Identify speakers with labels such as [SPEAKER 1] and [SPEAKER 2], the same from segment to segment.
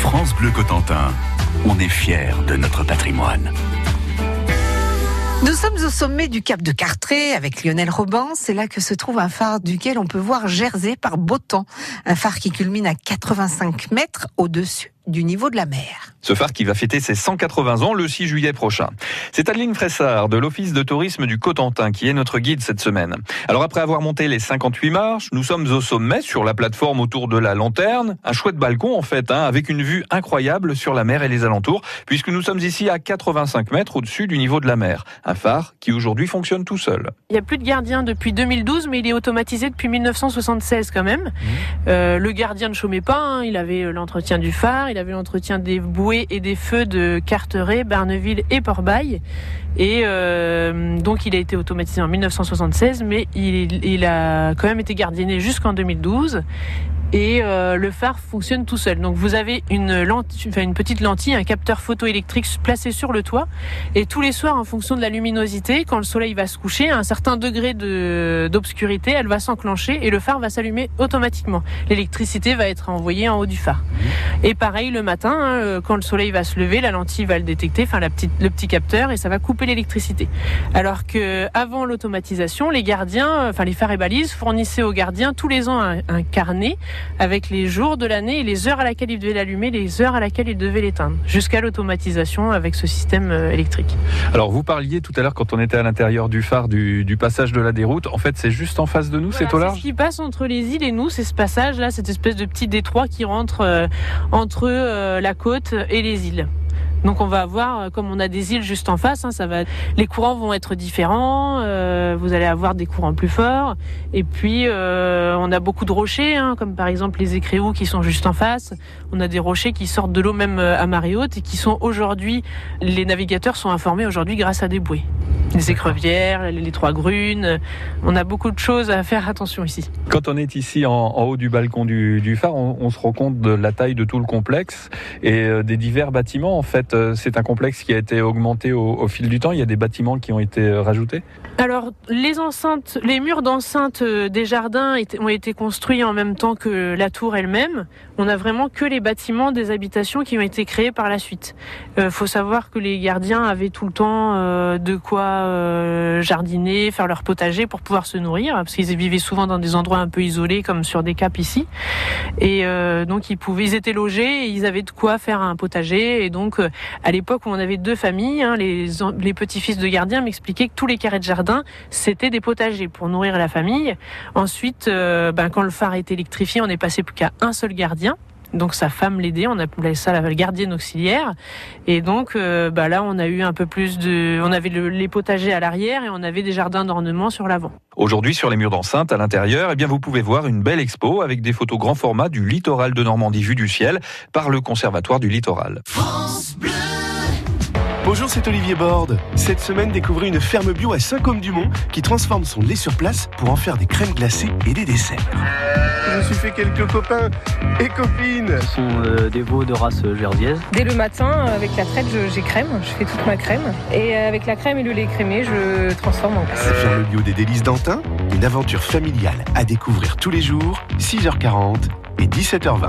[SPEAKER 1] France Bleu Cotentin, on est fiers de notre patrimoine.
[SPEAKER 2] Nous sommes au sommet du cap de Cartré avec Lionel Robin. C'est là que se trouve un phare duquel on peut voir Jersey par beau temps. Un phare qui culmine à 85 mètres au-dessus du niveau de la mer.
[SPEAKER 3] Ce phare qui va fêter ses 180 ans le 6 juillet prochain. C'est Adeline Fressard de l'Office de tourisme du Cotentin qui est notre guide cette semaine. Alors après avoir monté les 58 marches, nous sommes au sommet sur la plateforme autour de la lanterne. Un chouette balcon en fait, hein, avec une vue incroyable sur la mer et les alentours, puisque nous sommes ici à 85 mètres au-dessus du niveau de la mer. Un phare qui aujourd'hui fonctionne tout seul.
[SPEAKER 4] Il n'y a plus de gardien depuis 2012, mais il est automatisé depuis 1976 quand même. Mmh. Euh, le gardien ne chômait pas, hein. il avait euh, l'entretien du phare, il avait l'entretien des bouées et des feux de Carteret, Barneville et Port-Bail. Et euh, donc il a été automatisé en 1976, mais il, il a quand même été gardienné jusqu'en 2012 et euh, le phare fonctionne tout seul. Donc vous avez une, lentille, enfin une petite lentille, un capteur photoélectrique placé sur le toit et tous les soirs en fonction de la luminosité, quand le soleil va se coucher, à un certain degré d'obscurité, elle va s'enclencher et le phare va s'allumer automatiquement. L'électricité va être envoyée en haut du phare. Mmh. Et pareil le matin, hein, euh, quand le soleil va se lever, la lentille va le détecter, enfin la petite, le petit capteur et ça va couper l'électricité. Alors que avant l'automatisation, les gardiens, enfin les phares et balises fournissaient aux gardiens tous les ans un carnet avec les jours de l'année et les heures à laquelle il devait l'allumer, les heures à laquelle il devait l'éteindre, jusqu'à l'automatisation avec ce système euh, électrique.
[SPEAKER 3] Alors vous parliez tout à l'heure quand on était à l'intérieur du phare du, passage de la déroute, en fait c'est juste en face de nous, c'est au large
[SPEAKER 4] Ce qui passe entre les îles et nous, c'est ce passage-là, cette espèce de petit détroit qui rentre euh, entre euh, la côte et les îles. Donc on va avoir, euh, comme on a des îles juste en face, hein, ça les courants vont être différents. Euh, vous allez avoir des courants plus forts. Et puis euh, on a beaucoup de rochers, hein, comme par exemple les écréous qui sont juste en face. On a des rochers qui sortent de l'eau même à marée haute et qui sont aujourd'hui, les navigateurs sont informés aujourd'hui grâce à des bouées. Les écrevières, les, trois grunes. On a beaucoup de choses à faire attention ici.
[SPEAKER 3] Quand on est ici en, haut du balcon du, phare, on, on, se rend compte de la taille de tout le complexe et des divers bâtiments en fait euh, c'est un complexe qui a été augmenté au, fil du temps. Il y a des bâtiments qui ont été euh, rajoutés.
[SPEAKER 4] Alors, les enceintes, les murs d'enceinte euh, des jardins ont été construits en même temps que la tour elle-même. On a vraiment que les bâtiments des habitations qui ont été créés par la suite. Il faut savoir que les gardiens avaient tout le temps de quoi jardiner, faire leur potager pour pouvoir se nourrir, parce qu'ils vivaient souvent dans des endroits un peu isolés, comme sur des caps ici. Et donc, ils pouvaient, ils étaient logés, et ils avaient de quoi faire un potager, et donc à l'époque où on avait deux familles, hein, les, les petits-fils de gardiens m'expliquaient que tous les carrés de jardin, c'était des potagers pour nourrir la famille. Ensuite, euh, ben, quand le phare est électrifié, on est passé plus qu'à un seul gardien. Donc sa femme l'aidait, on appelait ça la gardienne auxiliaire. Et donc euh, bah là, on a eu un peu plus de, on avait les potagers à l'arrière et on avait des jardins d'ornement sur l'avant.
[SPEAKER 3] Aujourd'hui, sur les murs d'enceinte à l'intérieur, eh bien vous pouvez voir une belle expo avec des photos grand format du littoral de Normandie vu du ciel par le Conservatoire du littoral.
[SPEAKER 5] Bonjour, c'est Olivier Borde. Cette semaine, découvrez une ferme bio à Saint-Côme-du-Mont qui transforme son lait sur place pour en faire des crèmes glacées et des desserts. Je me suis fait quelques copains et copines.
[SPEAKER 6] Ce sont euh, des veaux de race jersiaise.
[SPEAKER 7] Dès le matin, avec la traite, j'ai crème, je fais toute ma crème. Et avec la crème et le lait crémé, je transforme en glace.
[SPEAKER 5] Ferme bio des délices d'Antin, une aventure familiale à découvrir tous les jours, 6h40 et 17h20.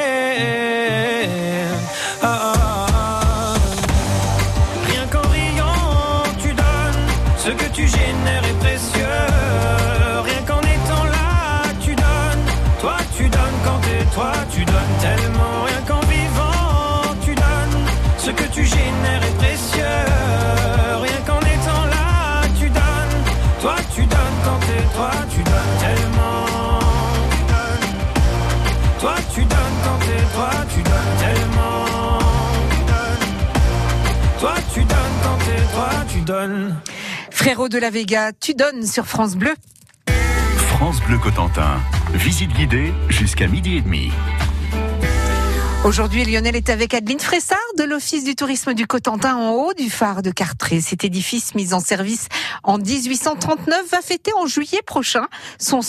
[SPEAKER 2] Frérot de la Vega, tu donnes sur France Bleu.
[SPEAKER 1] France Bleu Cotentin. Visite guidée jusqu'à midi et demi.
[SPEAKER 2] Aujourd'hui, Lionel est avec Adeline Fressard de l'Office du tourisme du Cotentin en haut du phare de Cartré. Cet édifice mis en service en 1839 va fêter en juillet prochain son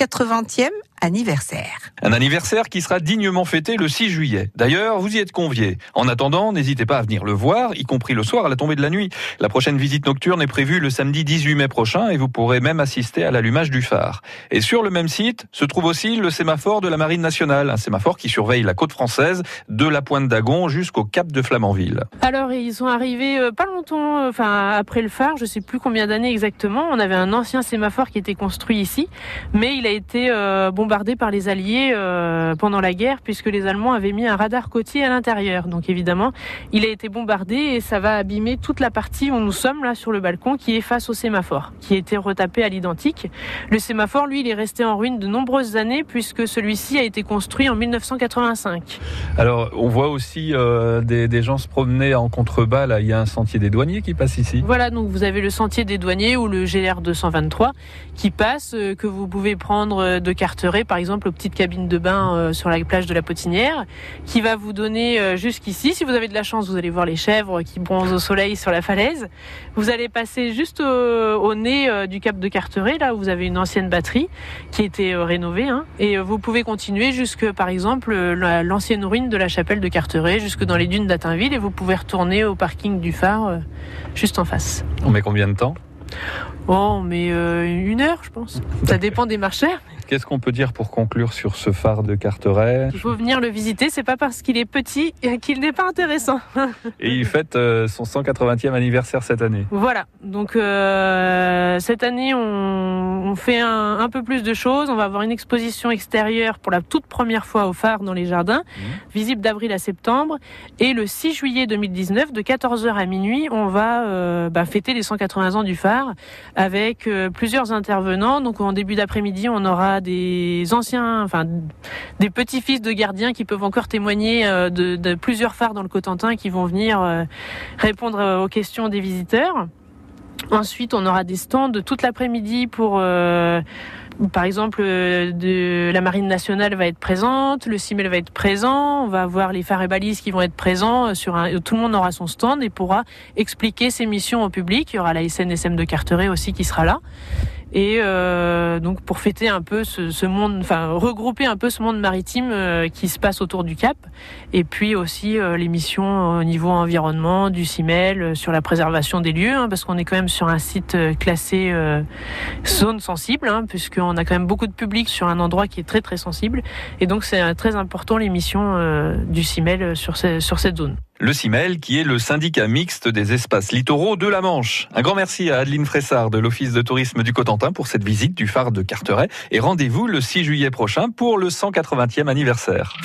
[SPEAKER 2] 180e anniversaire.
[SPEAKER 3] Un anniversaire qui sera dignement fêté le 6 juillet. D'ailleurs, vous y êtes conviés. En attendant, n'hésitez pas à venir le voir, y compris le soir à la tombée de la nuit. La prochaine visite nocturne est prévue le samedi 18 mai prochain et vous pourrez même assister à l'allumage du phare. Et sur le même site se trouve aussi le sémaphore de la Marine nationale, un sémaphore qui surveille la côte française de la pointe d'Agon jusqu'au cap de Flamanville.
[SPEAKER 4] Alors, ils sont arrivés euh, pas longtemps, euh, enfin après le phare, je sais plus combien d'années exactement. On avait un ancien sémaphore qui était construit ici, mais il a été euh, bombardé par les Alliés euh, pendant la guerre, puisque les Allemands avaient mis un radar côtier à l'intérieur. Donc évidemment, il a été bombardé et ça va abîmer toute la partie où nous sommes là sur le balcon, qui est face au sémaphore, qui a été retapé à l'identique. Le sémaphore, lui, il est resté en ruine de nombreuses années, puisque celui-ci a été construit en 1985.
[SPEAKER 3] Alors, on voit aussi euh, des, des, gens se promener en contrebas. Là, il y a un sentier des douaniers qui passe ici.
[SPEAKER 4] Voilà, donc vous avez le sentier des douaniers ou le GR 223 qui passe, que vous pouvez prendre de Carteret, par exemple, aux petites cabines de bain euh, sur la plage de la Potinière, qui va vous donner euh, jusqu'ici. Si vous avez de la chance, vous allez voir les chèvres qui bronzent au soleil sur la falaise. Vous allez passer juste au, nez euh, du cap de Carteret, là où vous avez une ancienne batterie qui a été rénovée. Hein, et vous pouvez continuer jusque, par exemple, l'ancienne ruine de la chapelle de Carteret, jusque dans les dunes d'Atinville, et vous pouvez retourner au parking du phare, juste en face.
[SPEAKER 3] On met combien de temps?
[SPEAKER 4] Oh, mais euh, une heure, je pense. Ça dépend des marcheurs.
[SPEAKER 3] Qu'est-ce qu'on peut dire pour conclure sur ce phare de Carteret
[SPEAKER 4] Il faut venir le visiter, c'est pas parce qu'il est petit qu'il n'est pas intéressant.
[SPEAKER 3] Et il fête euh, son 180e anniversaire cette année.
[SPEAKER 4] Voilà, donc euh, cette année on, on fait un, un, peu plus de choses. On va avoir une exposition extérieure pour la toute première fois au phare dans les jardins, mmh. visible d'avril à septembre. Et le 6 juillet 2019, de 14h à minuit, on va euh, bah, fêter les 180 ans du phare avec euh, plusieurs intervenants. Donc en début d'après-midi, on aura des anciens, enfin des petits-fils de gardiens qui peuvent encore témoigner euh, de, plusieurs phares dans le Cotentin qui vont venir euh, répondre aux questions des visiteurs. Ensuite, on aura des stands toute l'après-midi pour euh, par exemple, euh, la Marine nationale va être présente, le CIMEL va être présent, on va avoir les phares et balises qui vont être présents. Euh, tout le monde aura son stand et pourra expliquer ses missions au public. Il y aura la SNSM de Carteret aussi qui sera là. Et euh, donc pour fêter un peu ce, monde, enfin regrouper un peu ce monde maritime euh, qui se passe autour du Cap, et puis aussi euh, les missions au niveau environnement du CIMEL euh, sur la préservation des lieux, hein, parce qu'on est quand même sur un site classé zone sensible, hein, puisqu'on a quand même beaucoup de public sur un endroit qui est très très sensible, et donc c'est très important les missions du CIMEL sur, sur cette zone
[SPEAKER 3] le CIMEL, qui est le syndicat mixte des espaces littoraux de la Manche. Un grand merci à Adeline Fressard de l'Office de tourisme du Cotentin pour cette visite du phare de Carteret et rendez-vous le 6 juillet prochain pour le 180e anniversaire.